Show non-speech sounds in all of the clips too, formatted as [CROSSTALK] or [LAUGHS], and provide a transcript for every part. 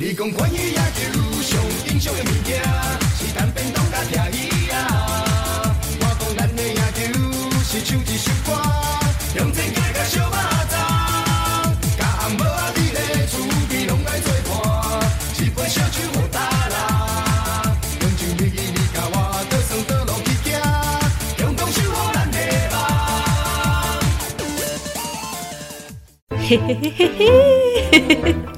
你讲关于野球上英雄的物件，是单边当甲听伊啊。我讲咱的野球是唱一首歌，向前行甲小马仔，甲红帽仔你的厝边拢爱作伴，一杯烧酒好打啦。用尽你你甲我倒算倒落去行，共同守护咱的梦。嘿嘿嘿嘿嘿嘿，嘿。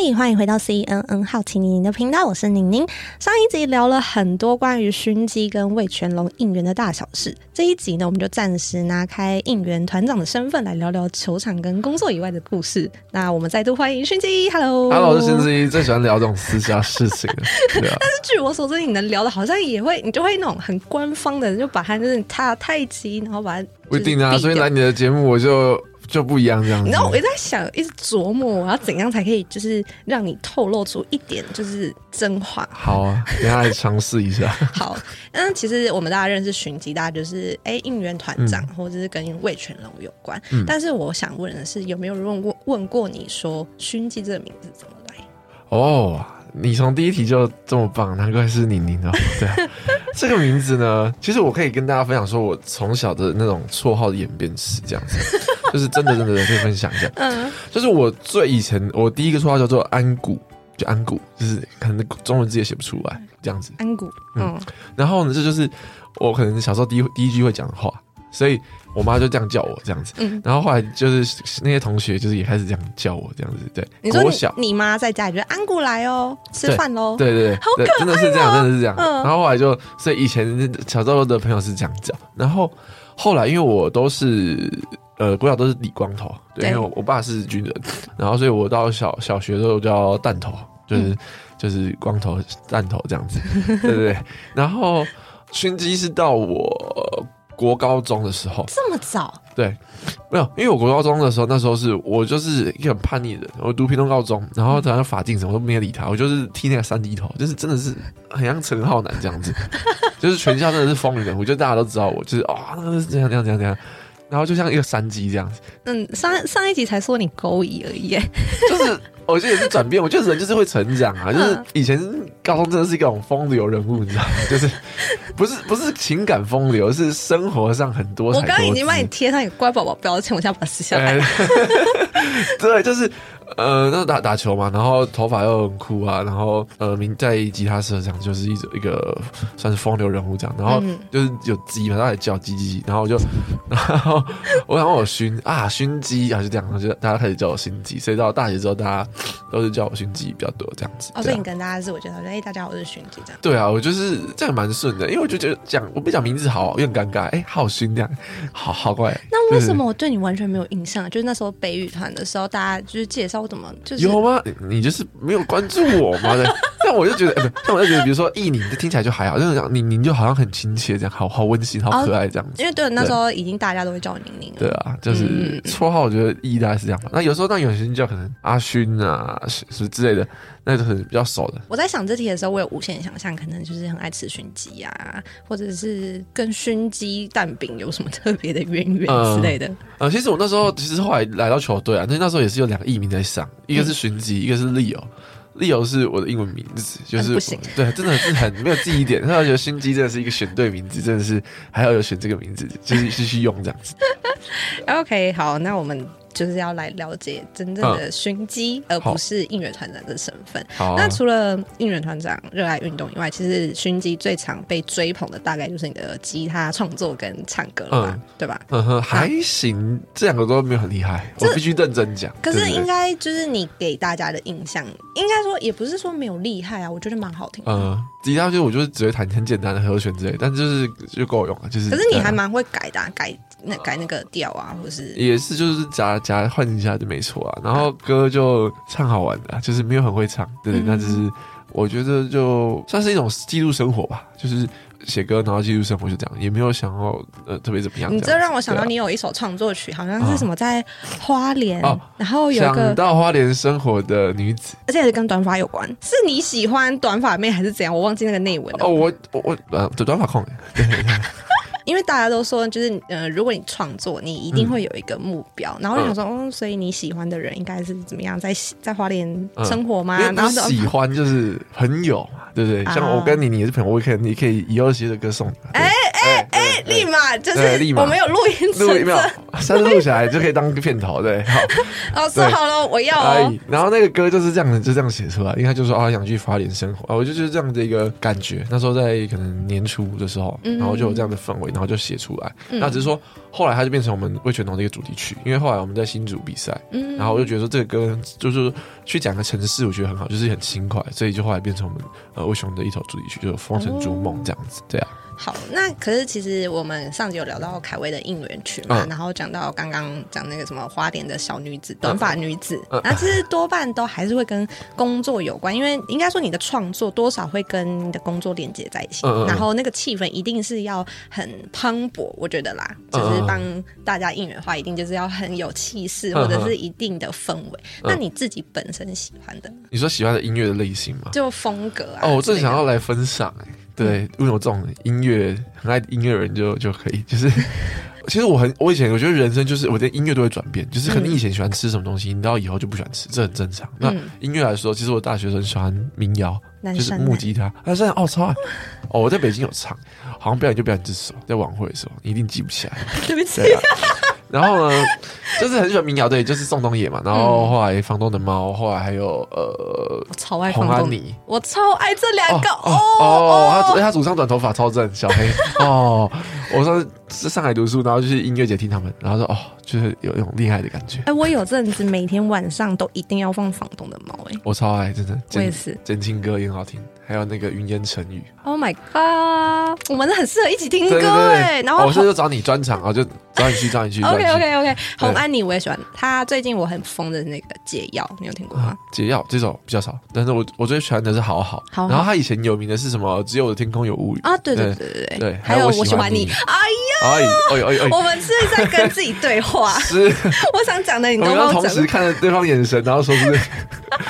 嘿，hey, 欢迎回到 CNN 好奇妮妮的频道，我是宁宁。上一集聊了很多关于熏鸡跟魏全龙应援的大小事，这一集呢，我们就暂时拿开应援团长的身份来聊聊球场跟工作以外的故事。那我们再度欢迎熏鸡，Hello，Hello，我是熏鸡，最喜欢聊这种私家事情对啊。[LAUGHS] 但是据我所知，你能聊的好像也会，你就会那种很官方的，就把它就是他太极，然后把它不一定啊。所以来你的节目，我就。就不一样这样子，你知道我一直在想，一直琢磨我要怎样才可以，就是让你透露出一点就是真话。好啊，等下来尝试一下。[LAUGHS] 好，那，其实我们大家认识熏鸡，大家就是哎、欸、应援团长，嗯、或者是跟魏全龙有关。嗯、但是我想问的是，有没有人问过问过你说熏鸡这个名字怎么来？哦。你从第一题就这么棒，难怪是宁宁哦。[LAUGHS] 对啊，这个名字呢，其实我可以跟大家分享，说我从小的那种绰号的演变史，这样子，[LAUGHS] 就是真的真的可以分享一下。嗯，就是我最以前，我第一个绰号叫做安谷，就安谷，就是可能中文字也写不出来，这样子。安谷，嗯。然后呢，这就是我可能小时候第一第一句会讲的话，所以。我妈就这样叫我这样子，嗯，然后后来就是那些同学就是也开始这样叫我这样子，对。你说你小你妈在家里就安谷来哦，吃饭喽，对对对，好可爱哦，真的是这样，真的是这样。嗯，然后后来就所以以前小时候的朋友是这样叫，然后后来因为我都是呃国小都是理光头，对，因为我我爸是军人，然后所以我到小小学的时候叫弹头，就是就是光头弹头这样子，对对对。然后熏鸡是到我。国高中的时候这么早？对，没有，因为我国高中的时候，那时候是我就是一个很叛逆的人，我读屏东高中，然后好像法定什么都没有理他，我就是剃那个三 D 头，就是真的是很像陈浩南这样子，[LAUGHS] 就是全校真的是风云人物，就大家都知道我，就是啊、哦，那个是这样这样这样这样，然后就像一个山鸡这样子。嗯，上上一集才说你勾引而已，就是。我觉得也是转变，我觉得人就是会成长啊，就是以前高中真的是一种风流人物，你知道吗？就是不是不是情感风流，是生活上很多。我刚刚已经帮你贴上一个乖宝宝标签，我现在把它撕下来。[LAUGHS] 对，就是。呃，那打打球嘛，然后头发又很酷啊，然后呃，名在吉他社这样，就是一种一个算是风流人物这样，然后就是有鸡嘛，他也叫鸡鸡，然后我就，然后 [LAUGHS] 我想我熏啊熏鸡啊就这样，然后就大家开始叫我熏鸡，所以到大学之后，大家都是叫我熏鸡比较多这样子。哦，所以你跟大家自我介绍，说哎，大家好，我是熏鸡这样。对啊，我就是这样蛮顺的，因为我就觉得讲我不讲名字好有点尴尬，哎，好勋这样，好好怪。那为什么我对你完全没有印象？就是那时候北语团的时候，大家就是介绍。我怎么就是有吗？你就是没有关注我吗？[LAUGHS] 但我就觉得，欸、但我就觉得，比如说艺宁，听起来就还好，就是讲宁宁就好像很亲切，这样好好温馨，好可爱这样子。哦、因为对，那时候已经大家都会叫宁宁。对啊，就是绰号，我觉得意义大概是这样吧。那有时候那有些人叫可能阿勋啊，是是之类的。那都是比较熟的。我在想这题的时候，我有无限想象，可能就是很爱吃熏鸡啊，或者是跟熏鸡蛋饼有什么特别的渊源之类的。呃、嗯，其实我那时候其实后来来到球队啊，那那时候也是有两个艺名在上，一个是熏鸡，一个是 Leo，Leo 是我的英文名字，就是、嗯、不行，对，真的是很没有记忆点。他觉得熏鸡真的是一个选对名字，真的是还要有选这个名字，就是继续用这样子。[LAUGHS] OK，好，那我们。就是要来了解真正的熏鸡，嗯、而不是应援团长的身份。好那除了应援团长热爱运动以外，其实熏鸡最常被追捧的大概就是你的吉他创作跟唱歌了吧？嗯、对吧？嗯哼，还行，啊、这两个都没有很厉害，我必须认真讲。可是应该就是你给大家的印象，应该说也不是说没有厉害啊，我觉得蛮好听的。嗯，吉他就我就是只会弹很简单的和弦之类，但就是就够用了，就是。可是你还蛮会改的、啊，改。那改那个调啊，或是也是就是夹夹换一下就没错啊。然后歌就唱好玩的，啊，就是没有很会唱，对，嗯、那就是我觉得就算是一种记录生活吧，就是写歌然后记录生活就这样，也没有想要呃特别怎么样。你这让我想到你有一首创作曲，啊、好像是什么在花莲，哦、然后有一个想到花莲生活的女子，而且是跟短发有关，是你喜欢短发妹还是怎样？我忘记那个内文了。哦，我我我短短发控。[LAUGHS] 因为大家都说，就是呃，如果你创作，你一定会有一个目标。嗯、然后我想说，嗯、哦，所以你喜欢的人应该是怎么样，在在花莲生活吗？嗯、然后喜欢就是朋友，[LAUGHS] 对不对？像我跟你，你也是朋友，我可以，你可以以后写的歌送你。哎哎哎，立马就是立马，我没有录音，录没有，下次录起来就可以当个片头，对。好，[LAUGHS] 老师好了，我要、哦。然后那个歌就是这样子，就这样写出来，因为他就说啊，想去花莲生活啊，我就就是这样的一个感觉。那时候在可能年初的时候，然后就有这样的氛围，然后就写出来。嗯、那只是说后来它就变成我们魏全龙的一个主题曲，因为后来我们在新竹比赛，嗯、然后我就觉得说这个歌就是去讲个城市，我觉得很好，就是很轻快，所以就后来变成我们呃味全龙的一首主题曲，就是《风尘逐梦》这样子，这样。好，那可是其实我们上集有聊到凯威的应援曲嘛，嗯、然后讲到刚刚讲那个什么花莲的小女子、短发女子，那、嗯、其实多半都还是会跟工作有关，因为应该说你的创作多少会跟你的工作连接在一起，嗯、然后那个气氛一定是要很磅礴，我觉得啦，就是帮大家应援的话，一定就是要很有气势，或者是一定的氛围。嗯、那你自己本身喜欢的，你说喜欢的音乐的类型吗？就风格啊。哦，我正想要来分享哎、欸。对，因为我这种音乐很爱音乐人就就可以，就是 [LAUGHS] 其实我很我以前我觉得人生就是我的音乐都会转变，就是可能你以前喜欢吃什么东西，你到以后就不喜欢吃，这很正常。那音乐来说，其实我大学生喜欢民谣，就是木吉他，但是哦超爱。哦，我在北京有唱，好像表演就表演这首，在晚会的时候你一定记不起来，[LAUGHS] 对不起。然后呢，[LAUGHS] 就是很喜欢民谣，对，就是宋冬野嘛。然后后来房东的猫，后来还有呃，我超爱黄安妮，我超爱这两个哦哦，他他祖上短头发超正，小黑 [LAUGHS] 哦。我说是上海读书，然后就是音乐节听他们，然后说哦，就是有一种厉害的感觉。哎，我有阵子每天晚上都一定要放房东的猫，哎，我超爱，真的，我也是。真情歌也很好听，还有那个云烟成雨。Oh my god，我们很适合一起听歌哎。然后我是就找你专场啊，就。找你去，找你去。OK OK OK，红安妮我也喜欢。她最近我很疯的那个解药，你有听过吗？解药这首比较少，但是我我最喜欢的是好好。然后他以前有名的是什么？只有我的天空有乌云啊！对对对对对。还有我喜欢你。哎呀！哎呦哎呦！我们是在跟自己对话。[LAUGHS] 是。[LAUGHS] 我想讲的你都忘了。我们同时看着对方眼神，然后说是。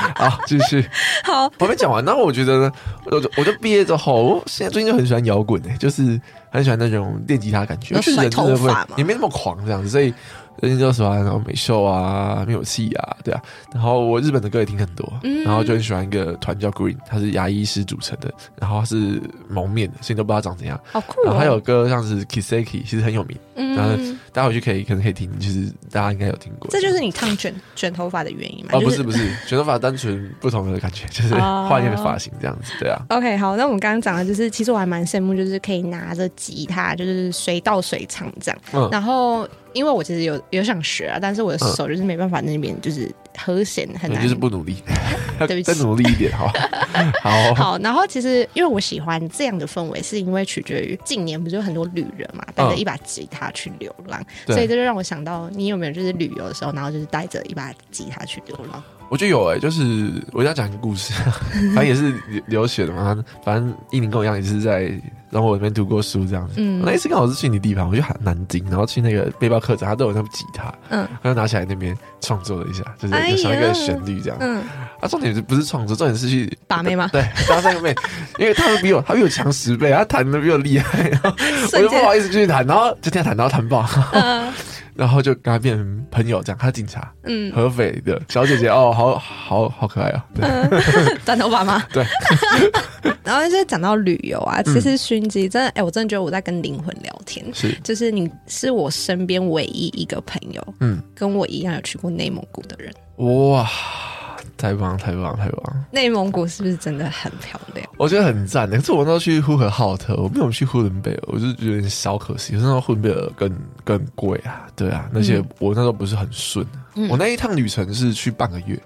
[LAUGHS] 好，继续。好，我还没讲完。然后我觉得呢，我就我就毕业之后，现在最近就很喜欢摇滚诶，就是。很喜欢那种电吉他感觉，就是人真的会也没那么狂这样子，所以最近就喜欢然后美秀啊、灭火器啊，对啊。然后我日本的歌也听很多，嗯、然后就很喜欢一个团叫 Green，他是牙医师组成的，然后是蒙面的，所以都不知道长怎样。好酷、哦！然后还有歌像是 Kiseki，其实很有名，嗯、然后待会去可以可能可以听，就是大家应该有听过。这就是你烫卷卷头发的原因吗？哦，不是不是，卷头发单纯不同的感觉，[LAUGHS] 就是换一个发型这样子，对啊。OK，好，那我们刚刚讲的就是，其实我还蛮羡慕，就是可以拿着吉他，就是随到随唱这样，嗯、然后。因为我其实有有想学啊，但是我的手就是没办法，那边就是和弦很难，就是不努力。[LAUGHS] 对不起，再努力一点好。[LAUGHS] 好好，然后其实因为我喜欢这样的氛围，是因为取决于近年不是有很多旅人嘛，带着一把吉他去流浪，所以这就让我想到，你有没有就是旅游的时候，然后就是带着一把吉他去流浪？我觉得有哎、欸，就是我要讲一个故事，[LAUGHS] 反正也是留学的嘛。反正一宁跟我一样，也是在然后我那边读过书这样子。嗯，那一次刚好是去你地盘，我就喊南京，然后去那个背包客栈，他都有那部吉他，嗯，他就拿起来那边创作了一下，就是有想一个旋律这样。嗯，啊，重点是不是创作，重点是去把妹吗？[LAUGHS] 对，搭三个妹，因为他比我，他比我强十倍，他弹的比我厉害，然后我就不好意思继续弹，然后就这样弹，然后弹爆。嗯。然后就跟他变成朋友，这样。他是警察，嗯，合肥的小姐姐，哦，好好好可爱啊，对，[LAUGHS] 短头发吗？[LAUGHS] 对。[LAUGHS] 然后就是讲到旅游啊，其实熏鸡真的，哎，我真的觉得我在跟灵魂聊天，是，就是你是我身边唯一一个朋友，嗯，跟我一样有去过内蒙古的人，哇。太棒，太棒，太棒！内蒙古是不是真的很漂亮？我觉得很赞。可是我那时候去呼和浩特，我没有去呼伦贝尔，我就觉得有点小可惜。那时候呼伦贝尔更更贵啊，对啊，那些我那时候不是很顺。嗯、我那一趟旅程是去半个月。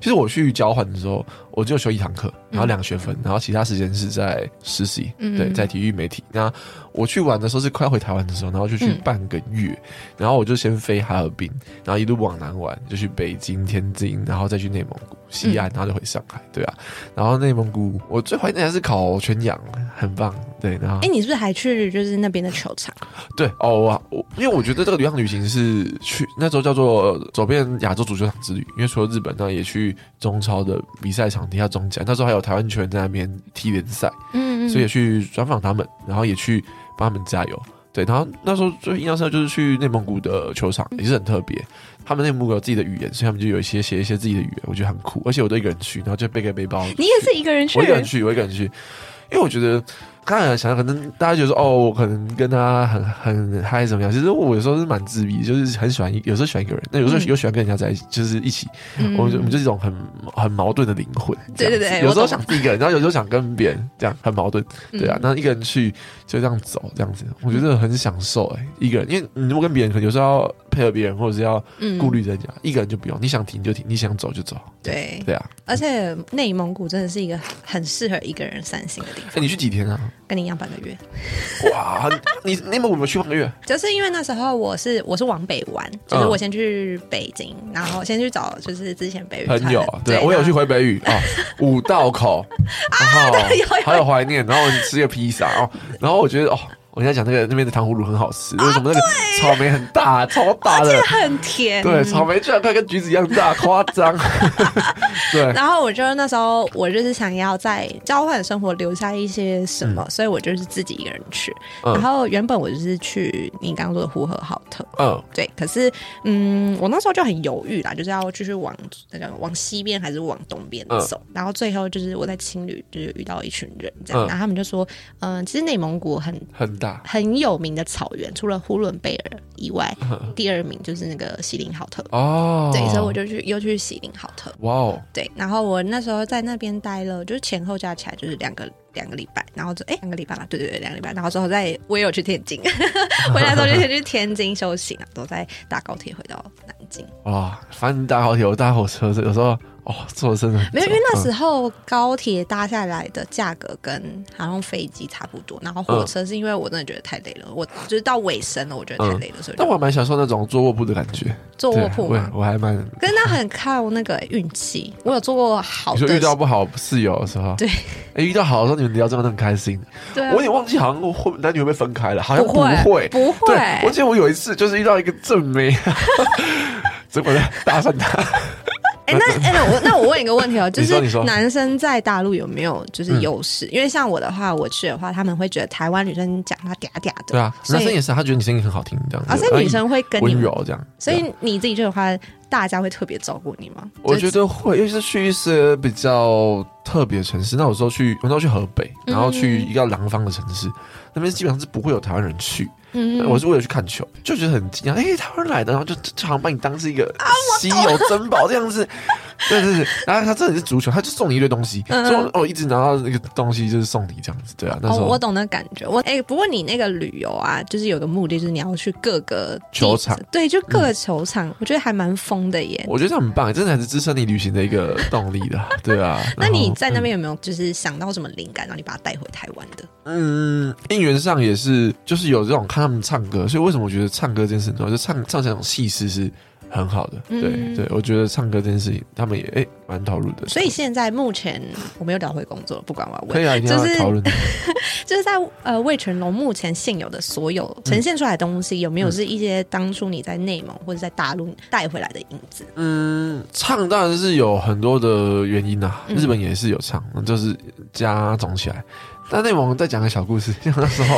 其实我去交换的时候，我就修一堂课，然后两个学分，然后其他时间是在实习，嗯、对，在体育媒体。那我去玩的时候是快要回台湾的时候，然后就去半个月，嗯、然后我就先飞哈尔滨，然后一路往南玩，就去北京、天津，然后再去内蒙古西安，然后就回上海，对啊。然后内蒙古我最怀念还是烤全羊，很棒，对。然后，哎，你是不是还去就是那边的球场？对哦，我我因为我觉得这个旅行旅行是去那时候叫做走遍亚洲足球场之旅，因为除了日本，那也去。中超的比赛场地下中甲，那时候还有台湾球员在那边踢联赛，嗯，嗯，所以也去专访他们，然后也去帮他们加油。对，然后那时候最印象深刻就是去内蒙古的球场，也是很特别。他们内蒙古有自己的语言，所以他们就有一些写一些自己的语言，我觉得很酷。而且我都一个人去，然后就背个背包。你也是一个人去？我一个人去，我一个人去，因为我觉得。刚才想想，可能大家觉得说，哦，我可能跟他很很嗨怎么样？其实我有时候是蛮自闭，就是很喜欢，有时候喜欢一个人，那有时候又喜欢跟人家在一起，就是一起。嗯、我们就我们就是一种很很矛盾的灵魂。对对对，有时候想自己一个人，然后有时候想跟别人，这样很矛盾。对啊，那一个人去就这样走，这样子，我觉得很享受哎、欸，一个人，因为你如果跟别人，可能有时候要配合别人，或者是要顾虑人家，一个人就不用，你想停就停，你想走就走。对对啊，而且内蒙古真的是一个很适合一个人散心的地方。哎，你去几天啊？跟你一样半个月。哇，你内蒙古有没有去半个月？[LAUGHS] 就是因为那时候我是我是往北玩，就是我先去北京，然后先去找就是之前北语朋友，对，我有去回北语啊，五道口，[LAUGHS] 然后还有怀念，然后吃个披萨哦，然后我觉得哦。我跟你讲那个那边的糖葫芦很好吃，为什么那个草莓很大，超大的，而且很甜。对，草莓居然快跟橘子一样大，夸张。[LAUGHS] [LAUGHS] 对。然后我觉得那时候我就是想要在交换生活留下一些什么，所以我就是自己一个人去。然后原本我就是去你刚刚说的呼和浩特，嗯，对。可是嗯，我那时候就很犹豫啦，就是要继续往那个往西边还是往东边走。然后最后就是我在青旅就是遇到一群人这样，然后他们就说，嗯，其实内蒙古很很。很有名的草原，除了呼伦贝尔以外，[LAUGHS] 第二名就是那个锡林浩特哦。对，所以我就去又去锡林浩特。哇哦，对，然后我那时候在那边待了，就是前后加起来就是两个两个礼拜，然后就哎两个礼拜吧，对对对，两个礼拜，然后之后再我也有去天津，[LAUGHS] 回来之后就先去天津休息了，都在搭高铁回到南京。哇，反正搭高铁，我搭火车，有时候。哦，坐真的没有，因为那时候高铁搭下来的价格跟好像飞机差不多，然后火车是因为我真的觉得太累了，我就是到尾声了，我觉得太累了，所以。但我蛮享受那种坐卧铺的感觉，坐卧铺嘛，我还蛮。可是那很靠那个运气，我有坐过好。你说遇到不好室友的时候，对，哎，遇到好的时候你们聊真的很开心。对，我有点忘记，好像会男女会不会分开了？好像不会，不会。我记得我有一次就是遇到一个正妹，结果在搭讪他。哎，那哎，那我那我问一个问题哦，[LAUGHS] 就是男生在大陆有没有就是优势？因为像我的话，我去的话，他们会觉得台湾女生讲话嗲嗲的。对啊，男生也是，他觉得你声音很好听，这样。而且女生会跟你温柔这样。所以你自己去的话，大家会特别照顾你吗？我觉得会，尤其是去一些比较特别的城市。那有时候去，有时候去河北，然后去一个廊坊的城市，那边基本上是不会有台湾人去。嗯，我是为了去看球，就觉得很惊讶。哎、欸，台湾来的，然后就就好像把你当是一个稀有珍宝这样子。[LAUGHS] 对对对，然后他真的是足球，他就送你一堆东西，嗯、说哦，一直拿到那个东西就是送你这样子。对啊，那时候、哦、我懂那感觉。我哎、欸，不过你那个旅游啊，就是有个目的，就是你要去各个球场，对，就各个球场，嗯、我觉得还蛮疯的耶。我觉得这很棒，真的还是支撑你旅行的一个动力的。对啊，[LAUGHS] 那你在那边有没有就是想到什么灵感，让你把它带回台湾的？嗯，应援上也是，就是有这种看他们唱歌，所以为什么我觉得唱歌这件事很重要？就唱唱这种气势是很好的。嗯、对对，我觉得唱歌这件事情，他们也哎蛮投入的。所以现在目前我们又聊回工作，不管我要问，可以啊，一定要讨论。[LAUGHS] 就是在呃魏全龙目前现有的所有呈现出来的东西，嗯、有没有是一些当初你在内蒙或者在大陆带回来的影子？嗯，唱当然是有很多的原因啊，日本也是有唱，就是加总起来。但内蒙再讲个小故事，像那时候，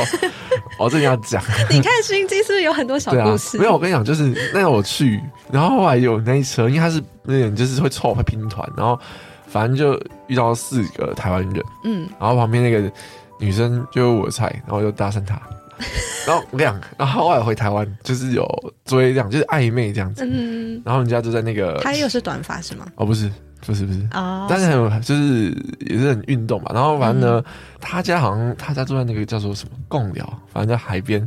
我这里要讲。[LAUGHS] 你看《心机》是不是有很多小故事？啊、没有，我跟你讲，就是那个我去，然后后来有那一车，因为他是那种就是会凑会拼团，然后反正就遇到四个台湾人，嗯，然后旁边那个女生就我菜，然后就搭讪他，[LAUGHS] 然后我跟你讲，然后后来回台湾就是有追这样，就是暧昧这样子，嗯，然后人家就在那个，他又是短发是吗？哦，不是。不是不是啊，oh, 但是很有就是也是很运动嘛。然后反正呢，嗯、他家好像他家住在那个叫做什么贡寮，反正在海边。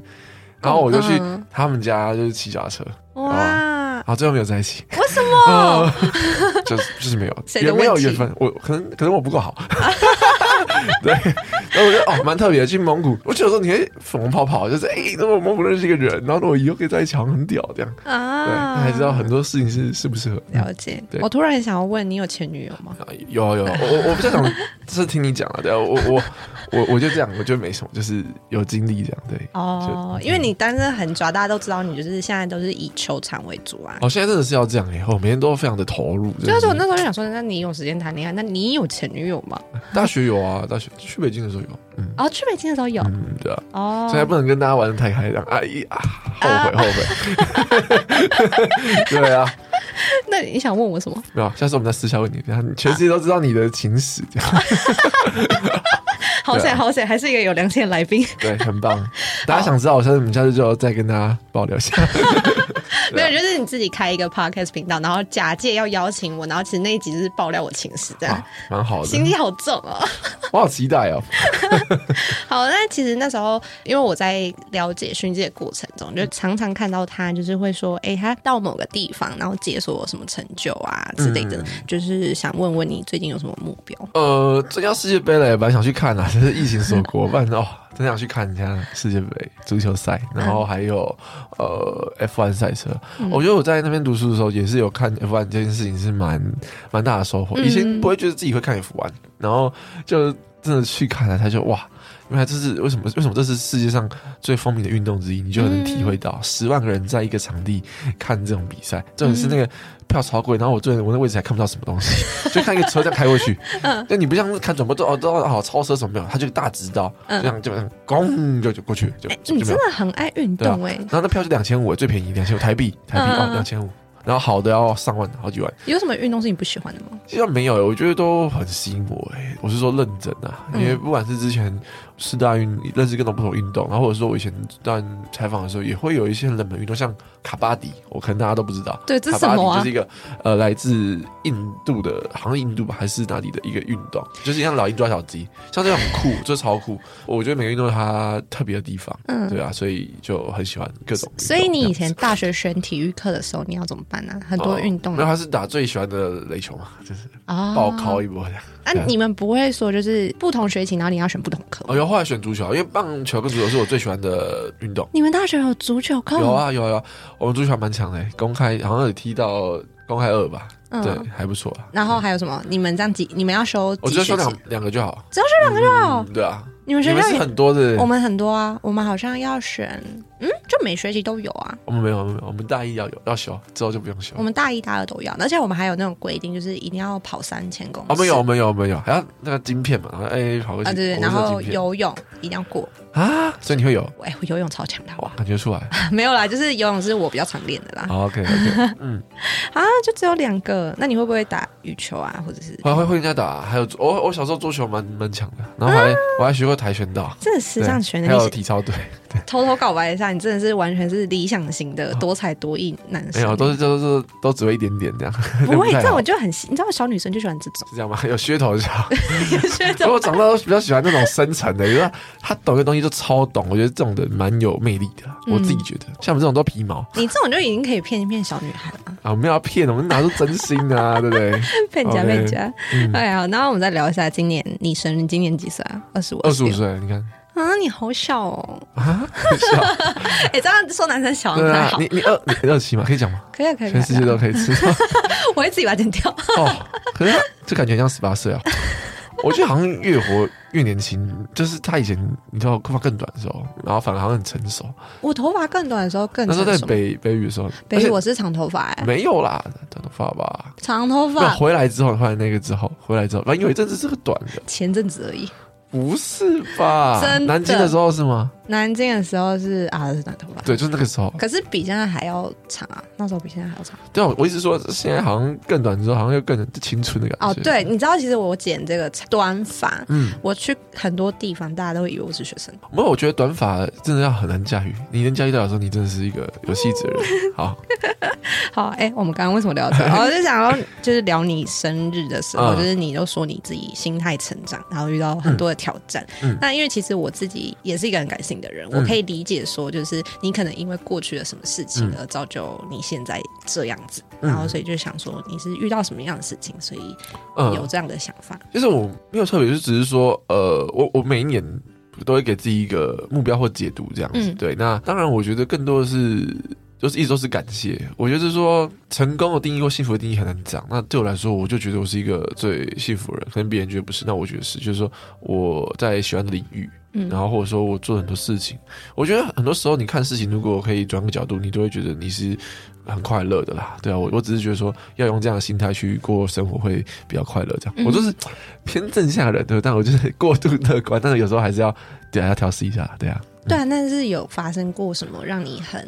然后我就去他们家，就是骑脚踏车。哇！然后最后没有在一起。为什么？呃、[LAUGHS] 就是就是没有，也没有缘分。我可能可能我不够好。[LAUGHS] [LAUGHS] 对，然后我觉得哦，蛮特别的。去蒙古，我小时候你可以粉红泡泡，就是哎，那、欸、我蒙古认识一个人，然后我以后可以在一起，好像很屌这样啊。那还知道很多事情是适不适合。了解。对我突然想要问你，有前女友吗？有有，我我不太想，是听你讲了。对，我我我我就这样，我觉得没什么，就是有经历这样。对。哦，因为你单身很抓，大家都知道你就是现在都是以球场为主啊。哦，现在真的是要这样以后每天都非常的投入。就是我那时候就想说，那你有时间谈恋爱？那你有前女友吗？大学有啊，大学去北京的时候有。嗯。哦，去北京的时候有。嗯，对啊。哦。现在不能跟大家玩的太开，朗。哎呀，后悔后悔。[LAUGHS] 对啊。那你想问我什么？没有，下次我们再私下问你。这样，全世界都知道你的情史，这样。好险好险，还是一个有良心的来宾。对，很棒。大家想知道，我下次我们下次就要再跟大家爆料一下。[LAUGHS] 没有，就是你自己开一个 podcast 频道，然后假借要邀请我，然后其实那一集就是爆料我情史，这样蛮好的。心机好重哦，[LAUGHS] 我好期待哦。[LAUGHS] 好，那其实那时候，因为我在了解勋记的过程中，就常常看到他，就是会说，哎，他到某个地方，然后解锁有什么成就啊之类的，就是想问问你最近有什么目标？呃，这要世界杯了，本来想去看啊，但是疫情所国，[LAUGHS] 不然哦。真想去看一下世界杯足球赛，然后还有、嗯、呃 F1 赛车。嗯、我觉得我在那边读书的时候，也是有看 F1 这件事情，是蛮蛮大的收获。以前不会觉得自己会看 F1，然后就真的去看了，他就哇。因为这是为什么？为什么这是世界上最风靡的运动之一？你就能体会到十万个人在一个场地看这种比赛，这种是那个票超贵，然后我坐我那位置还看不到什么东西，[LAUGHS] 就看一个车这样开过去。[LAUGHS] 嗯，那你不像看转播都哦都好超车什么没有，他就大直道，这样就咣就就过去就。你真的很爱运动哎！然后那票是两千五，最便宜两千五台币，台币哦两千五。然后好的要上万好几万，有什么运动是你不喜欢的吗？其实没有，我觉得都很吸引我诶。我是说认真啊，因为不管是之前四大运认识各种不同运动，然后或者说我以前当采访的时候，也会有一些冷门运动，像卡巴迪，我可能大家都不知道。对，这是什么啊？就是一个呃来自印度的，好像印度吧还是哪里的一个运动，就是像老鹰抓小鸡，像这样很酷，这超酷。我觉得每个运动它特别的地方，嗯，对啊，所以就很喜欢各种。所以你以前大学选体育课的时候，你要怎么办？很多运动，没有，他是打最喜欢的垒球嘛，[LAUGHS] 就是暴考一波这样。那 [LAUGHS] 你们不会说就是不同学期，然后你要选不同课？哦，有后来选足球，因为棒球跟足球是我最喜欢的运动。你们大学有足球课？有啊，有啊，有。我们足球还蛮强的，公开好像有踢到公开二吧，对，还不错。然后还有什么？你们这样几？你们要修？我只要修两两个就好，只要修两个就好。对啊，你们学校是很多的，我们很多啊，我们好像要选。嗯，就每学期都有啊。我们没有，没有，我们大一要有要修，之后就不用修。我们大一、大二都要，而且我们还有那种规定，就是一定要跑三千公里。哦，没有，没有，没有，还要那个晶片嘛，然后哎跑过去。啊，对对，然后游泳一定要过啊，所以你会游？哎，我游泳超强的，哇，感觉出来。[LAUGHS] 没有啦，就是游泳是我比较常练的啦。OK OK，嗯，[LAUGHS] 啊，就只有两个，那你会不会打羽球啊，或者是？会会会人家打，还有我我小时候桌球蛮蛮强的，然后还我还学过跆拳道，真的是这样学的。还有体操队。[LAUGHS] 偷偷告白一下，你真的是完全是理想型的多才多艺男生。没有，都是都是都只会一点点这样。不会，[LAUGHS] 这样我就很喜，你知道小女生就喜欢这种。是这样吗？有噱头是吧。有噱头。[LAUGHS] 我长大都比较喜欢那种深层的，因为他懂的东西就超懂。我觉得这种的蛮有魅力的，我自己觉得。像我们这种都皮毛。你这种就已经可以骗一骗小女孩了。啊，我们要骗，我们拿出真心啊，对不对？骗家骗家。哎呀，然后我们再聊一下今年你生日，今年几岁啊？二十五。二十五岁，你看。啊，你好小哦！啊，小，[LAUGHS] 哎，这样说男生小对啊，你你二你二七吗？[LAUGHS] 可以讲吗？可以啊可以，全世界都可以吃。[LAUGHS] 我会自己把它剪掉。哦，可是这感觉像十八岁啊！我觉得好像越活越年轻，就是他以前你知道头发更短的时候，然后反而好像很成熟。我头发更短的时候更。那时候在北北语的时候，北语我是长头发哎。没有啦，短头发吧。长头发。回来之后，后来那个之后，回来之后，反正有一阵子是个短的。前阵子而已。不是吧？真？南京的时候是吗？南京的时候是啊，是短头发。对，就是那个时候。可是比现在还要长啊，那时候比现在还要长。对啊，我一直说，现在好像更短之后，好像又更青春的感觉。哦，对，你知道，其实我剪这个短发，嗯，我去很多地方，大家都会以为我是学生。没有，我觉得短发真的要很难驾驭。你能驾驭到的时候，你真的是一个有气质的人。[LAUGHS] 好，好，哎，我们刚刚为什么聊这个？[LAUGHS] 我就想要就是聊你生日的时候，就是你都说你自己心态成长，然后遇到很多的挑战。嗯，那因为其实我自己也是一个很感性的人，我可以理。解说，就是你可能因为过去的什么事情而造就你现在这样子，嗯、然后所以就想说你是遇到什么样的事情，所以有这样的想法。其实、嗯、我没有特别，就只是说，呃，我我每一年都会给自己一个目标或解读这样子。嗯、对，那当然，我觉得更多的是就是一直都是感谢。我觉得是说成功的定义或幸福的定义很难讲。那对我来说，我就觉得我是一个最幸福的人，可能别人觉得不是，那我觉得是。就是说我在喜欢的领域，嗯，然后或者说我做很多事情，我觉得很多时候你看事情，如果可以转个角度，你都会觉得你是很快乐的啦。对啊，我我只是觉得说要用这样的心态去过生活会比较快乐。这样，嗯、我就是偏正向的人，对，但我就是过度乐观，但是有时候还是要对啊，要调试一下，对啊。对啊，但是有发生过什么让你很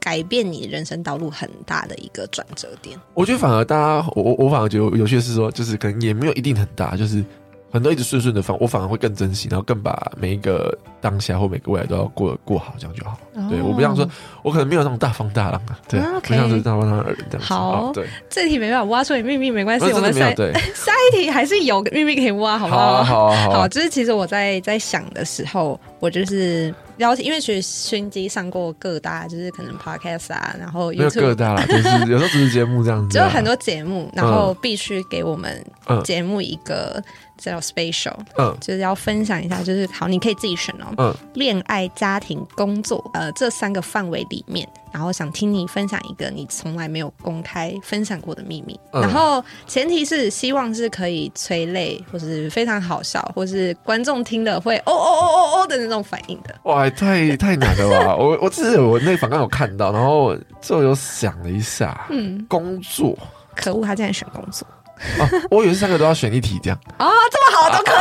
改变你人生道路很大的一个转折点？我觉得反而大家，我我反而觉得有趣的是说，就是可能也没有一定很大，就是。很多一直顺顺的放，我反而会更珍惜，然后更把每一个当下或每个未来都要过过好，这样就好。Oh. 对，我不像说，我可能没有那种大风大浪啊，对，okay. 不像是大风大浪的人这样子。好，对，这题没办法挖出你秘密，没关系，我们下下一题还是有秘密可以挖，好不好？好，好，好，好，好，就是其实我在在想的时候，我就是。了解，因为其实勋基上过各大，就是可能 podcast 啊，然后有各大啦，就是 [LAUGHS] 有时候只是节目这样子，就很多节目，然后必须给我们节目一个叫 special，嗯，就是要分享一下，就是好，你可以自己选哦，嗯，恋爱、家庭、工作，呃，这三个范围里面。然后想听你分享一个你从来没有公开分享过的秘密，嗯、然后前提是希望是可以催泪，或是非常好笑，或是观众听了会哦哦哦哦哦的那种反应的。哇，太太难了吧！我我只是我那访刚有看到，然后就有想了一下，嗯，工作，可恶，他竟然选工作，啊、我以为是三个都要选一题这样啊、哦，这么好都可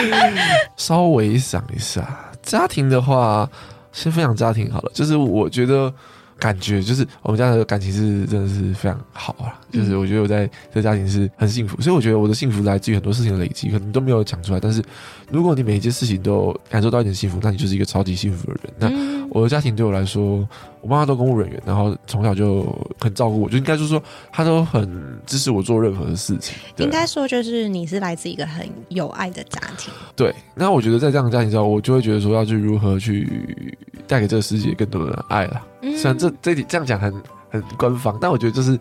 以。[LAUGHS] 稍微想一下，家庭的话。先分享家庭好了，就是我觉得感觉就是我们家的感情是真的是非常好啊，就是我觉得我在这个家庭是很幸福，所以我觉得我的幸福来自于很多事情的累积，可能都没有讲出来，但是如果你每一件事情都感受到一点幸福，那你就是一个超级幸福的人。那我的家庭对我来说。我妈妈都公务人员，然后从小就很照顾我，就应该就是说，她都很支持我做任何的事情。应该说，就是你是来自一个很有爱的家庭。对，那我觉得在这样的家庭之后，我就会觉得说，要去如何去带给这个世界更多的爱了。嗯、虽然这这这样讲很很官方，但我觉得就是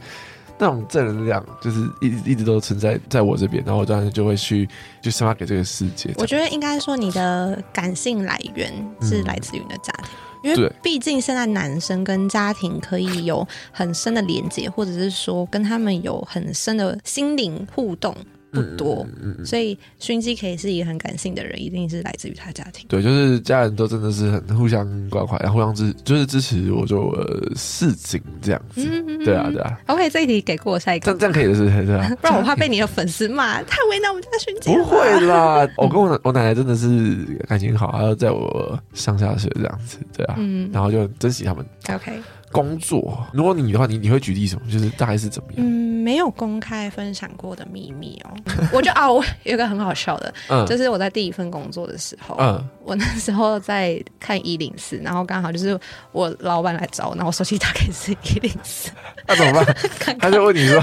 那种正能量，就是一直一直都存在在我这边，然后我当然就会去就散发给这个世界。我觉得应该说，你的感性来源是来自于你的家庭。嗯因为毕竟现在男生跟家庭可以有很深的连接，或者是说跟他们有很深的心灵互动。不多，嗯嗯、所以勋基可以是一个很感性的人，一定是来自于他家庭。对，就是家人都真的是很互相关怀，然后互相支，就是支持我做事情这样子。对啊，对啊。OK，这一题给过，下一个。这这样可以的是，是吧？[LAUGHS] 不然我怕被你的粉丝骂，太为难我们家勋基。不会啦，[LAUGHS] 我跟我我奶奶真的是感情好，还要在我上下学这样子，对啊。嗯。然后就珍惜他们。OK。工作，如果你的话，你你会举例什么？就是大概是怎么样？嗯，没有公开分享过的秘密哦。[LAUGHS] 我就啊，我有个很好笑的，嗯，就是我在第一份工作的时候，嗯，我那时候在看一零四，然后刚好就是我老板来找我，然后我手机打开是 [LAUGHS] 一零四，那怎么办？看看他就问你说：“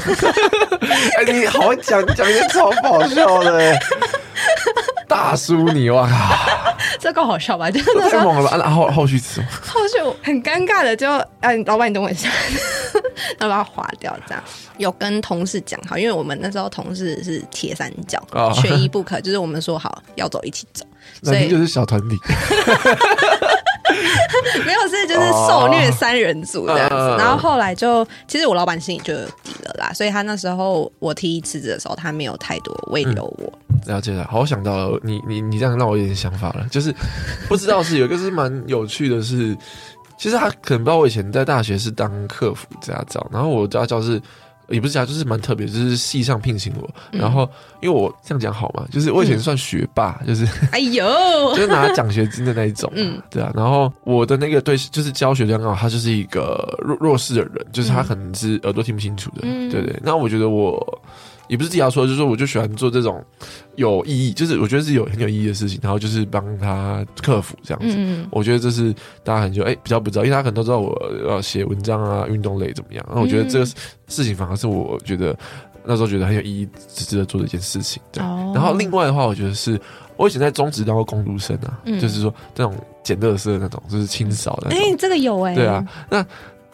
[LAUGHS] 哎、欸，你好会讲，讲一些超搞笑的。”大叔你，你哇靠！这够好笑吧？就是太猛了吧！然后后续吃后续很尴尬的就，就嗯，老板你等我一下，然后把它划掉。这样有跟同事讲好，因为我们那时候同事是铁三角，哦、缺一不可，就是我们说好要走一起走，所以就是小团体。[LAUGHS] 没有，是就是受虐三人组这样子。哦、然后后来就，其实我老板心里就有底了啦，所以他那时候我提议辞职的时候，他没有太多慰留我。嗯、了解了，好想到了你你你这样让我有点想法了，就是不知道是有一个是蛮有趣的是，其实他可能不知道我以前在大学是当客服家教，然后我家教是。也不是家，就是蛮特别，就是系上聘请我，嗯、然后因为我这样讲好嘛，就是我以前算学霸，嗯、就是哎呦，[LAUGHS] 就是拿奖学金的那一种，[LAUGHS] 嗯，对啊，然后我的那个对，就是教学刚好他就是一个弱弱势的人，就是他可能是耳朵听不清楚的，对对，那我觉得我。也不是自己要说，就是说我就喜欢做这种有意义，就是我觉得是有很有意义的事情，然后就是帮他克服这样子。嗯，我觉得这是大家很就哎、欸、比较不知道，因为他可能都知道我要写文章啊，运动类怎么样。那我觉得这个事情反而是我觉得那时候觉得很有意义、值得做的一件事情。对。哦、然后另外的话，我觉得是我以前在中职当过工读生啊，嗯、就是说这种捡垃圾的那种，就是清扫的。哎、欸，这个有哎、欸。对啊，那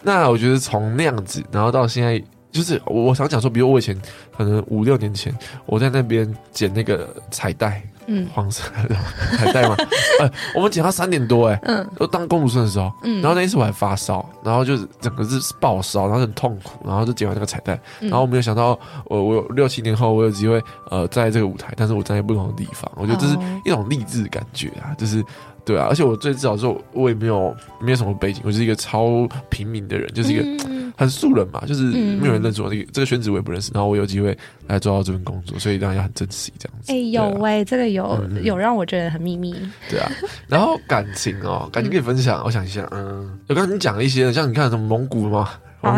那我觉得从那样子，然后到现在。就是我我想讲说，比如我以前可能五六年前，我在那边捡那个彩带，嗯，[LAUGHS] 黄色的彩带嘛，哎，我们捡到三点多，哎，嗯，就当公主生的时候，嗯，然后那一次我还发烧，然后就是整个是爆烧，然后很痛苦，然后就捡完那个彩带，然后我没有想到，我我有六七年后我有机会呃在这个舞台，但是我站在不同的地方，我觉得这是一种励志的感觉啊，就是。对啊，而且我最至少说，我也没有没有什么背景，我就是一个超平民的人，就是一个很素人嘛，就是没有人认识我。这个这个选址我也不认识，然后我有机会来做到这份工作，所以大家很珍惜这样子。哎、欸，有哎、啊，这个有、嗯、有让我觉得很秘密。对啊，然后感情哦，感情可以分享。嗯、我想一下，嗯，我刚刚你讲了一些，像你看什么蒙古吗？然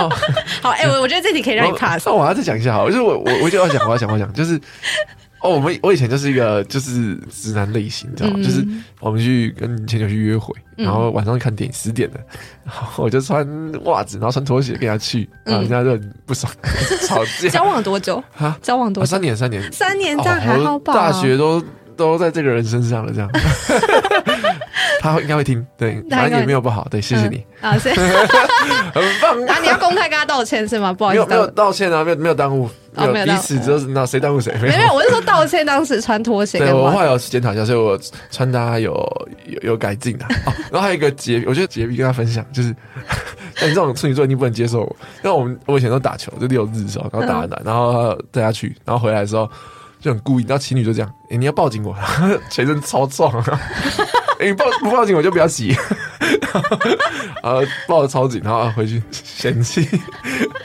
后 [LAUGHS] 好，哎、欸，我我觉得这题可以让你 pass。那我还要再讲一下好，就是我我我就要讲，我要讲，我要讲，就是。哦，我们我以前就是一个就是直男类型，你知道吗？嗯、就是我们去跟前女友去约会，然后晚上看电影十点的，然后我就穿袜子，然后穿拖鞋跟他去，然后人家就很不爽，[LAUGHS] 吵架。[LAUGHS] 交往多久？啊，交往多久？三年，三年，三年，这样还好吧？大学都都在这个人身上了，这样。[LAUGHS] 他应该会听，对，反正也没有不好，对，谢谢你。啊，谢谢，很棒。啊，你要公开跟他道歉是吗？不好意思，没有没有道歉啊，没有没有耽误。没有彼此就是那谁耽误谁？没有，我是说道歉，当时穿拖鞋。对，我后来有检讨一下，所以我穿搭有有有改进的。哦，[LAUGHS] 然后还有一个洁，我觉得洁癖跟他分享，就是像 [LAUGHS] 你这种处女座，你不能接受我。因为我们我以前都打球，就六日的时候，然后打完打，然后带他去，然后回来的时候就很故意，然后情侣就这样，哎，你要抱紧我，全身超壮，[LAUGHS] 哎，你抱不抱紧我就不要洗。然后抱的超紧，然后回去嫌弃。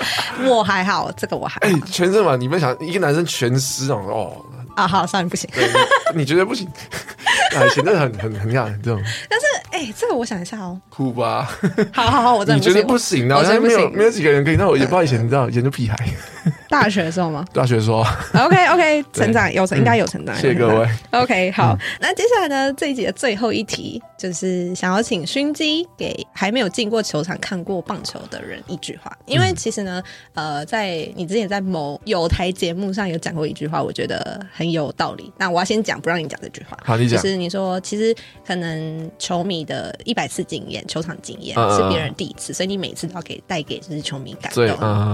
[LAUGHS] 我还好，这个我还好。哎、欸，全身嘛，你们想一个男生全湿哦哦。啊，好，算了，不行。你觉得不行？[LAUGHS] 哎，真的很很很吓人这种。但是，哎、欸，这个我想一下哦。哭吧。好好好，我真的你觉得不行啊？好像没有没有几个人可以。那我也不知道以前你知道以前就屁孩。大学的时候吗？[LAUGHS] 大学时候，OK OK，[LAUGHS] 成长有成，应该有成长。谢谢各位。[LAUGHS] OK，好，那接下来呢？这一集的最后一题就是想要请勋基给还没有进过球场看过棒球的人一句话，因为其实呢，呃，在你之前在某有台节目上有讲过一句话，我觉得很有道理。那我要先讲，不让你讲这句话。好，你讲。就是你说，其实可能球迷的一百次经验，球场经验是别人第一次，所以你每次都要给带给就是球迷感动。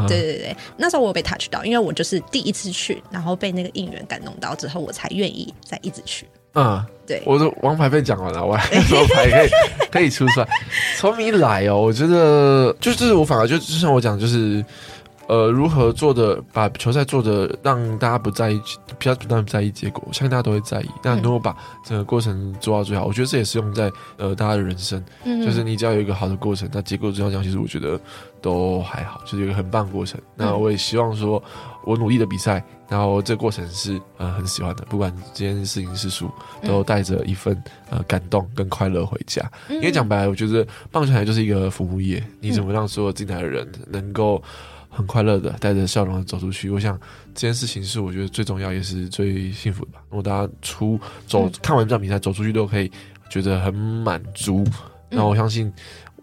对对对，那时候我有被 touch 到，因为我就是第一次去，然后被那个应援感动到之后，我才愿意再一直去。嗯，对，我的王牌被讲完了，我还 [LAUGHS] 有牌可以可以出出来？从你来哦，我觉得就是我反而就就像我讲，就是。呃，如何做的把球赛做的让大家不在意，比较不那么在意结果，我相信大家都会在意。那如果把整个过程做到最好，我觉得这也是用在呃大家的人生，嗯、就是你只要有一个好的过程，那结果这样讲，其实我觉得都还好，就是一个很棒的过程。那我也希望说，我努力的比赛，然后这个过程是呃很喜欢的，不管这件事情是输，都带着一份呃感动跟快乐回家。因为讲白了，我觉得棒球台就是一个服务业，你怎么让所有进来的人能够。很快乐的带着笑容走出去，我想这件事情是我觉得最重要也是最幸福的吧。如果大家出走看完这场比赛走出去都可以觉得很满足，那我相信，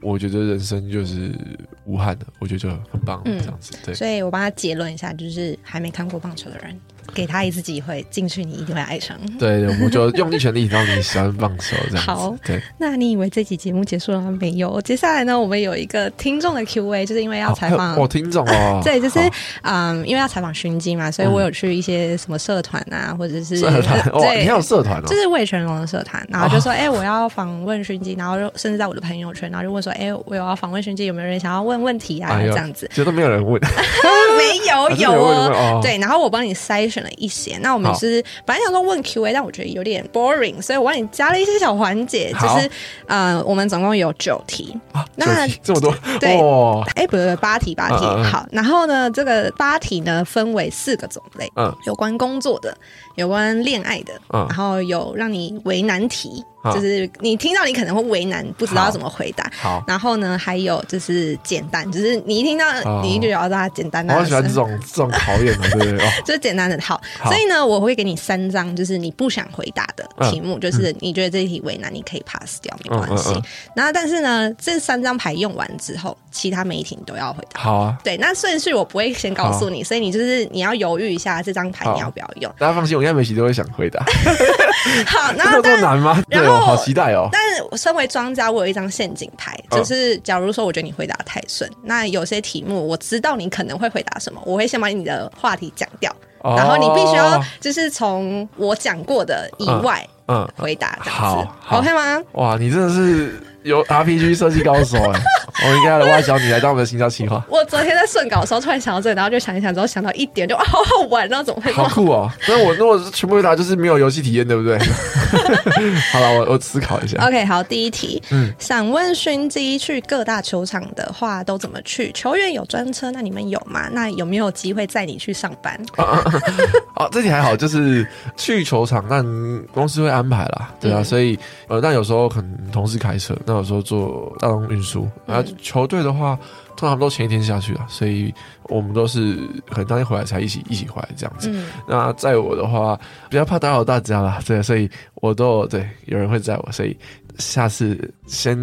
我觉得人生就是无憾的，我觉得就很棒这样子。对，所以我帮他结论一下，就是还没看过棒球的人。给他一次机会进去，你一定会爱上。对，我就用尽全力让你喜欢棒球这样子。[LAUGHS] 好，对。那你以为这期节目结束了吗？没有。接下来呢，我们有一个听众的 Q&A，就是因为要采访我听众哦。[LAUGHS] 对，就是嗯，因为要采访勋基嘛，所以我有去一些什么社团啊，或者是社团。[LAUGHS] 对，你还有社团哦。就是魏全龙的社团，然后就说，哎，我要访问勋基，然后就甚至在我的朋友圈，然后就问说，哎，我有要访问勋基，有没有人想要问问题啊？这样子，觉得没有人问。没有，有哦。对，然后我帮你筛选了一些，那我。我们是本来想说问 Q&A，但我觉得有点 boring，所以我帮你加了一些小环节。就是呃，我们总共有九题，啊、那这么多，对，哎哦、欸，不对，八题，八题。嗯嗯好，然后呢，这个八题呢分为四个种类，嗯，有关工作的，有关恋爱的，嗯，然后有让你为难题。就是你听到你可能会为难，不知道要怎么回答。好，然后呢，还有就是简单，就是你一听到你一定要让它 [LAUGHS] 简单的。我喜欢这种这种考验的，对不对就是简单的好。所以呢，我会给你三张，就是你不想回答的题目，就是你觉得这一题为难，你可以 pass 掉，没关系。然后，但是呢，这三张牌用完之后，其他每一题你都要回答。好啊。对，那顺序我不会先告诉你，所以你就是你要犹豫一下这张牌你要不要用。大家放心，我应该每题都会想回答。[LAUGHS] 好，那 [LAUGHS] 这么难吗？对哦，好期待哦。但是我身为庄家，我有一张陷阱牌，就是假如说我觉得你回答太顺，那有些题目我知道你可能会回答什么，我会先把你的话题讲掉，然后你必须要就是从我讲过的以外，嗯，回答这样子，好，OK 吗？哇，你真的是。有 RPG 设计高手哎，[LAUGHS] 我应该来挖角你来当我们的行销企划。我昨天在顺稿的时候突然想到这个，然后就想一想，之后想到一点就啊，好好玩，然后怎么会？好酷哦！[LAUGHS] 那我如果是全部回答，就是没有游戏体验，对不对？[LAUGHS] 好了，我我思考一下。OK，好，第一题，嗯，想问勋基去各大球场的话都怎么去？球员有专车，那你们有吗？那有没有机会载你去上班？啊，啊，啊，这题还好，就是去球场，但公司会安排啦，对啊，嗯、所以呃，但有时候可能同事开车。有时候做大众运输，然后球队的话，通常都前一天下去了，所以我们都是可能当天回来才一起一起回来这样子。嗯、那在我的话，比较怕打扰大家啦，对，所以我都对有人会载我，所以下次先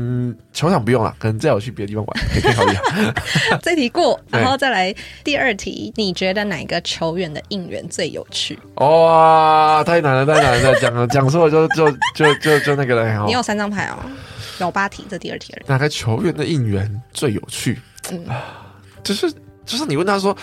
球场不用了，可能载我去别的地方玩，[LAUGHS] 可以考虑。[LAUGHS] 这题过，然后再来第二题，你觉得哪个球员的应援最有趣？哇，太难了，太难了，讲了讲错了就就就就就那个了。你有三张牌哦。有八题，这第二题而已。哪个球员的应援最有趣？嗯，就是就是你问他说，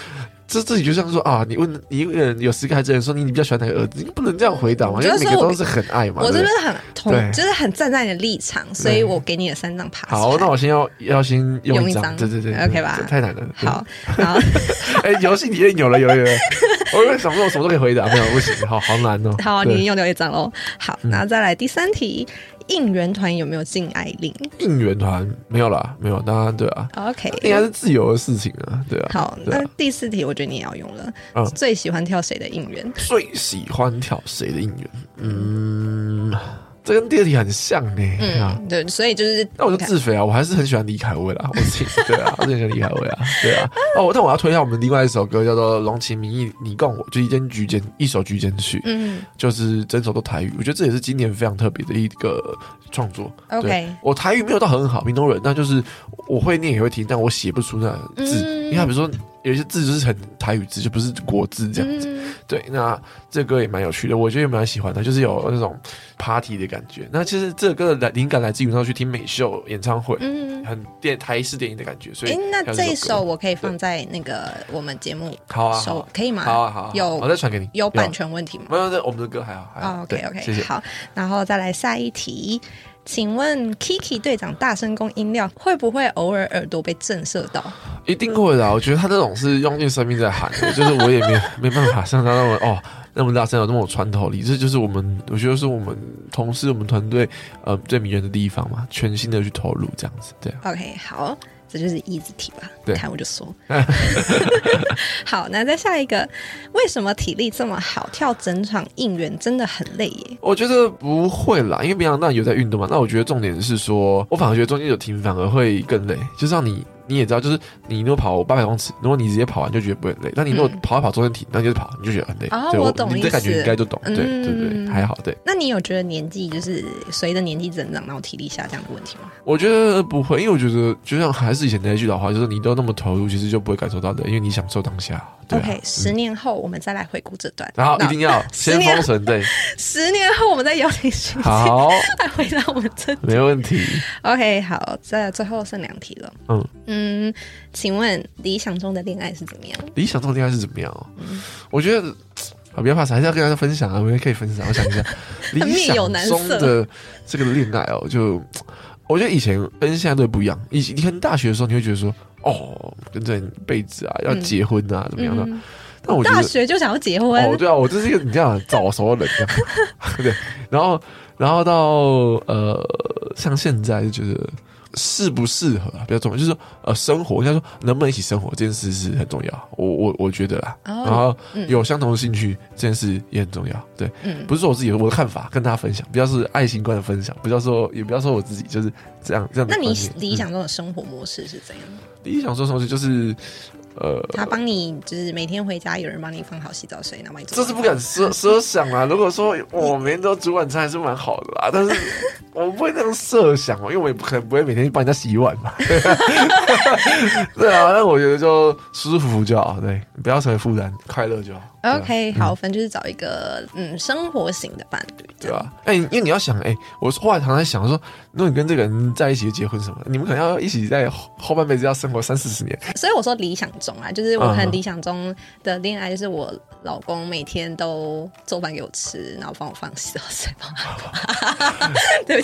这自己就像说啊，你问一个人有十个孩子，人说你你比较喜欢哪个儿子？你不能这样回答嘛，因为每个都是很爱嘛。我这边很同，就是很站在你的立场，所以我给你了三张牌。好，那我先要要先用一张，对对对，OK 吧？太难了。好，好，哎，游戏体验有了，有了，有了。[LAUGHS] 我以为什么我什么都可以回答，没有不行，好好难哦。[LAUGHS] 好，你用掉一张喽。好，那再来第三题。应援团有没有禁爱令？应援团没有啦，没有，当然对啊。OK，应该是自由的事情啊，对啊。好，那第四题我觉得你也要用了。嗯，最喜欢跳谁的应援？最喜欢跳谁的应援？嗯。这跟第二题很像呢。嗯，对，所以就是那我就自肥啊，我还是很喜欢李凯威啦，我自己 [LAUGHS] 对啊，我很喜欢李凯威啊，对啊。哦，但我要推一下我们另外一首歌，叫做《浓情蜜意你共我》，就一间局间一首局间曲，嗯，就是整首都台语，我觉得这也是今年非常特别的一个创作。OK，我台语没有到很好，屏东人，那就是我会念也会听，但我写不出那字，因为他比如说。有些字就是很台语字，就不是国字这样子。嗯、对，那这歌也蛮有趣的，我觉得也蛮喜欢的，就是有那种 party 的感觉。那其实这个歌的灵感来自于上去听美秀演唱会，嗯，很电台式电影的感觉。所以，那这一首我可以放在那个我们节目好啊，可以吗？好啊，好，有，我再传给你。有版权问题吗？没有，这我们的歌还好。还好 OK OK，谢谢。好，然后再来下一题。请问 Kiki 队长大声公音量会不会偶尔耳朵被震慑到？一定会的，我觉得他这种是用尽生命在喊的，就是我也没没办法像他那么哦那么大声，有那么有穿透力，这就是我们我觉得是我们同事我们团队呃最迷人的地方嘛，全心的去投入这样子，对。OK，好。这就是 easy 题吧？对，看我就说。[LAUGHS] [LAUGHS] 好，那再下一个，为什么体力这么好，跳整场应援真的很累耶？我觉得不会啦，因为平常那有在运动嘛。那我觉得重点是说，我反而觉得中间有停反而会更累，就像你。你也知道，就是你如果跑八百公尺，如果你直接跑完就觉得不会很累，但你如果跑一跑中间停，那就是跑，你就觉得很累。哦，我懂。你这感觉应该都懂，对对对，还好对。那你有觉得年纪就是随着年纪增长，然后体力下降的问题吗？我觉得不会，因为我觉得就像还是以前那句老话，就是你都那么投入，其实就不会感受到的，因为你享受当下。OK，十年后我们再来回顾这段，然后一定要先封神，对。[LAUGHS] 十年后我们再邀请勋基，好，来回答我们这没问题。OK，好，再最后剩两题了。嗯嗯。请问理想中的恋爱是怎么样？理想中的恋爱是怎么样？嗯，我觉得啊，不要怕，还是要跟大家分享啊，我们也可以分享。我想一下，[LAUGHS] 理想中的这个恋爱哦，就我觉得以前跟现在都不一样。以前你看大学的时候，你会觉得说，哦，跟这一辈子啊，要结婚啊，怎么样的？那我大学就想要结婚。哦，对啊，我就是一个你这样早熟的人，[LAUGHS] 对。然后，然后到呃，像现在就觉得。适不适合啊，比较重要，就是说，呃，生活应该说能不能一起生活这件事是很重要，我我我觉得啦。Oh, 然后有相同的兴趣、嗯、这件事也很重要，对，嗯，不是说我自己我的看法跟大家分享，比较是爱情观的分享，不要说也不要说我自己就是这样这样。那你理想中的生活模式是怎样？嗯、理想中的生活模式就是。呃，他帮你就是每天回家，有人帮你放好洗澡水，然后帮你。这是不敢奢奢 [LAUGHS] 想啊！如果说我每天都煮晚餐，还是蛮好的啦。[LAUGHS] 但是我不会那样设想哦，因为我也不可能不会每天去帮人家洗碗嘛。[LAUGHS] 对啊，那我觉得就舒舒服服就好，对，不要成为负担，快乐就好。OK，好，反正就是找一个嗯生活型的伴侣，对吧？哎，因为你要想，哎，我后来常常想说，如果你跟这个人在一起结婚什么，你们可能要一起在后半辈子要生活三四十年。所以我说理想中啊，就是我很理想中的恋爱，就是我老公每天都做饭给我吃，然后帮我放洗澡水，[LAUGHS] 帮他。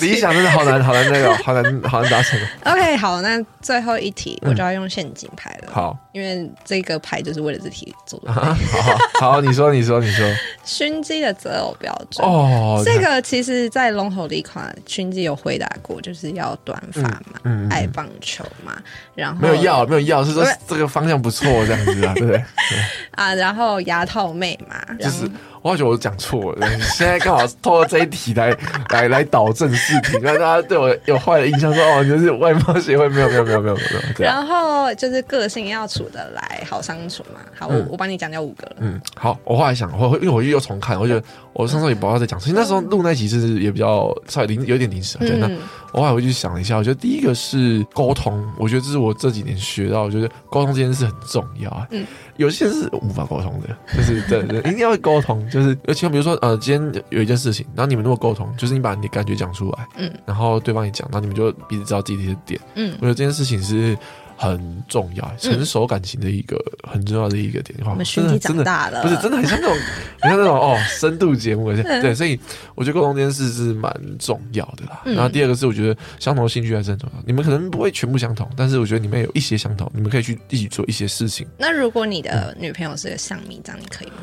理想真的好难，好难那个，[LAUGHS] 好难，好难达成。OK，好，那最后一题我就要用陷阱牌了。好，因为这个牌就是为了这题做的。好好。好，你说，你说，你说，[LAUGHS] 熏鸡的择偶标准哦，这个其实，在龙头里款熏鸡有回答过，就是要短发嘛，嗯嗯、爱棒球嘛，然后没有要，没有要，是说这个方向不错，这样子啊，对不对？啊，然后牙套妹嘛，就是。我觉得我讲错了，现在刚好透过这一题来来来导正视听，让大家对我有坏的印象，说哦，你就是外貌协会，没有没有没有没有没有。然后就是个性要处得来，好相处嘛。好，我我帮你讲掉五个了。嗯，好，我后来想，我因为我又重看，我觉得我上次也不知道在讲，所以那时候录那集是也比较稍微临有点临时。对，那我后来回去想了一下，我觉得第一个是沟通，我觉得这是我这几年学到，我觉得沟通这件事很重要啊。嗯。有些人是无法沟通的，就是对对，一定要会沟通。就是而且比如说，呃，今天有一件事情，然后你们如果沟通，就是你把你的感觉讲出来，嗯，然后对方也讲，然后你们就彼此知道自己的点，嗯，我觉得这件事情是。很重要，成熟感情的一个很重要的一个点。我们熏鸡长大了，不是真的很像那种，很像那种哦，[LAUGHS] 深度节目。对，所以我觉得沟通这件事是蛮重要的啦。然后第二个是，我觉得相同的兴趣还是很重要。你们可能不会全部相同，但是我觉得你们有一些相同，你们可以去一起做一些事情。那如果你的女朋友是个象迷，这样你可以吗？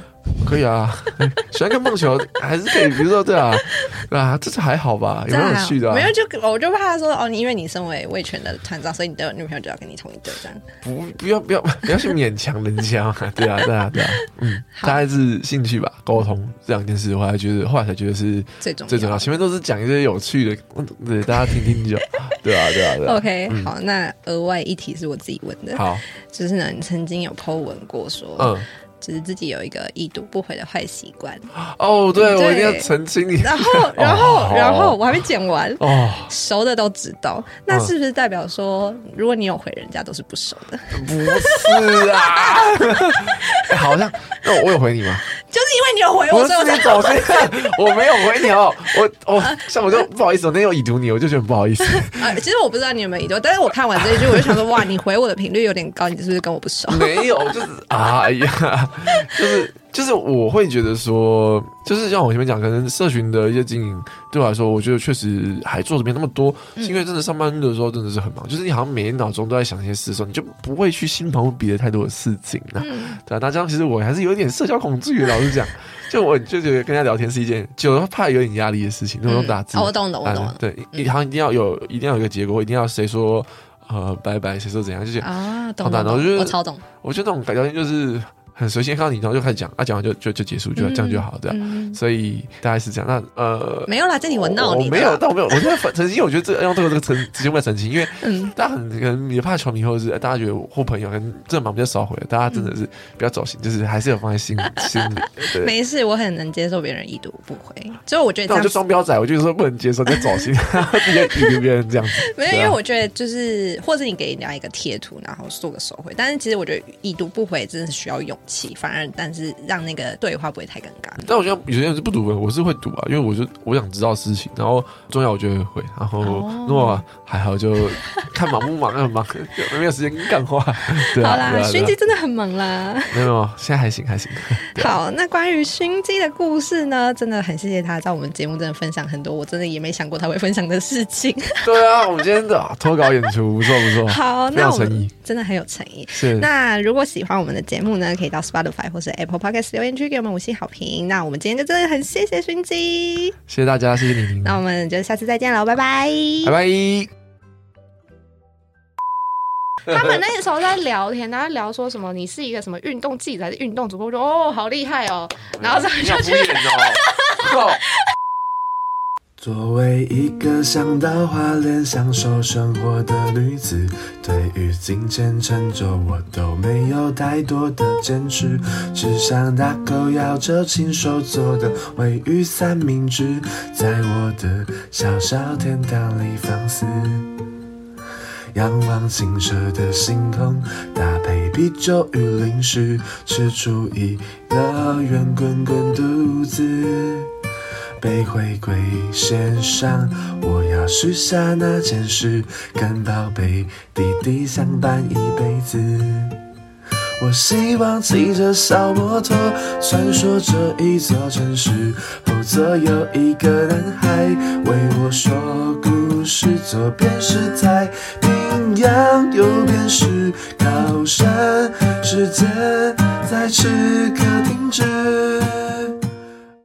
可以啊，[LAUGHS] 喜欢看棒球还是可以。比如说，对啊，[LAUGHS] 啊，这是还好吧，有没有趣的？没有，就我就怕说哦，你因为你身为魏权的团长，所以你的女朋友就要跟你同一队这样。不，不要，不要，不要去勉强人家。[LAUGHS] 对啊，对啊，对啊。嗯，大概是兴趣吧，沟通这两件事，我还觉得后来才觉得是最重最重要。前面都是讲一些有趣的，对大家听听就。对啊，对啊，对啊。OK，好，那额外一题是我自己问的。好，就是呢，你曾经有 po 文过说，嗯。就是自己有一个已读不回的坏习惯哦，对，我一定要澄清你。然后，然后，然后我还没讲完哦，熟的都知道，那是不是代表说，如果你有回人家，都是不熟的？不是啊，[LAUGHS] 好像那我有回你吗？就是因为你有回我，所以我才走。[LAUGHS] 我没有回你哦，我我像我就不好意思，我那天有已读你，我就觉得不好意思。啊，[LAUGHS] 其实我不知道你有没有已读，但是我看完这一句，我就想说，哇，你回我的频率有点高，你是不是跟我不熟？没有，就是哎呀。就是就是，我会觉得说，就是像我前面讲，可能社群的一些经营对我来说，我觉得确实还做的没那么多，是因为真的上班的时候真的是很忙，就是你好像每天脑中都在想一些事的时候，你就不会去心疼别的太多的事情啊。对啊，那这样其实我还是有点社交恐惧的，老实讲，[LAUGHS] 就我就觉得跟人家聊天是一件，就怕有点压力的事情，那种打字。我懂的，我懂。对，你好像一定要有，一定要有一个结果，一定要谁说呃拜拜，谁说怎样，就是啊，懂的。我觉得我超懂。我觉得那种改聊天就是。很随性，看到你然后就开始讲，啊，讲完就就就结束，就这样就好，这样。嗯、所以大概是这样。那呃，没有啦，这里我闹你。我没有，但我没有。我觉得澄清，我觉得这个用这个这个澄直接问澄清，因为 [LAUGHS] 大家很可能也怕球迷或者是大家觉得或朋友，可能这忙比较少回，大家真的是比较走心，就是还是有放在心心里。对，没事，我很能接受别人已读不回，所以我觉得。那我就双标仔，我就是说不能接受就走心，直接已读别人这样子。没有，因为我觉得就是，或者你给人家一个贴图，然后做个手绘，但是其实我觉得已读不回真的是需要勇气，反而但。是让那个对话不会太尴尬。但我觉得有些人是不读的，我是会读啊，因为我就我想知道事情，然后重要我就会回，然后如果还好就 [LAUGHS] 看忙不忙，很忙 [LAUGHS] 没有时间干话。对啊，好啦，熏鸡真的很忙啦。没有，现在还行还行。好，那关于熏鸡的故事呢，真的很谢谢他在我们节目真的分享很多，我真的也没想过他会分享的事情。[LAUGHS] 对啊，我们今天的脱稿演出不错不错，好，那我们真的很有诚意。是，那如果喜欢我们的节目呢，可以到 Spotify 或是 Apple Podcast 留言区给我们五星好评。那我们今天就真的很谢谢熏鸡，谢谢大家，谢谢你。那我们就下次再见了，拜拜，拜拜。他们那时候在聊天，然后聊说什么你是一个什么运动记者还是运动主播？我说哦，好厉害哦，然后这样就 [LAUGHS] 觉得。[LAUGHS] 作为一个想到花莲享受生活的女子，对于金钱成就我都没有太多的坚持，只想大口咬着亲手做的鮪鱼三明治，在我的小小天堂里放肆，仰望清澈的星空，搭配啤酒与零食，吃出一个圆滚滚肚子。被回归线上，我要许下那件事，跟宝贝弟弟相伴一辈子。我希望骑着小摩托，穿梭这一座城市，后座有一个男孩为我说故事，左边是太平洋，右边是高山，时间在此刻停止。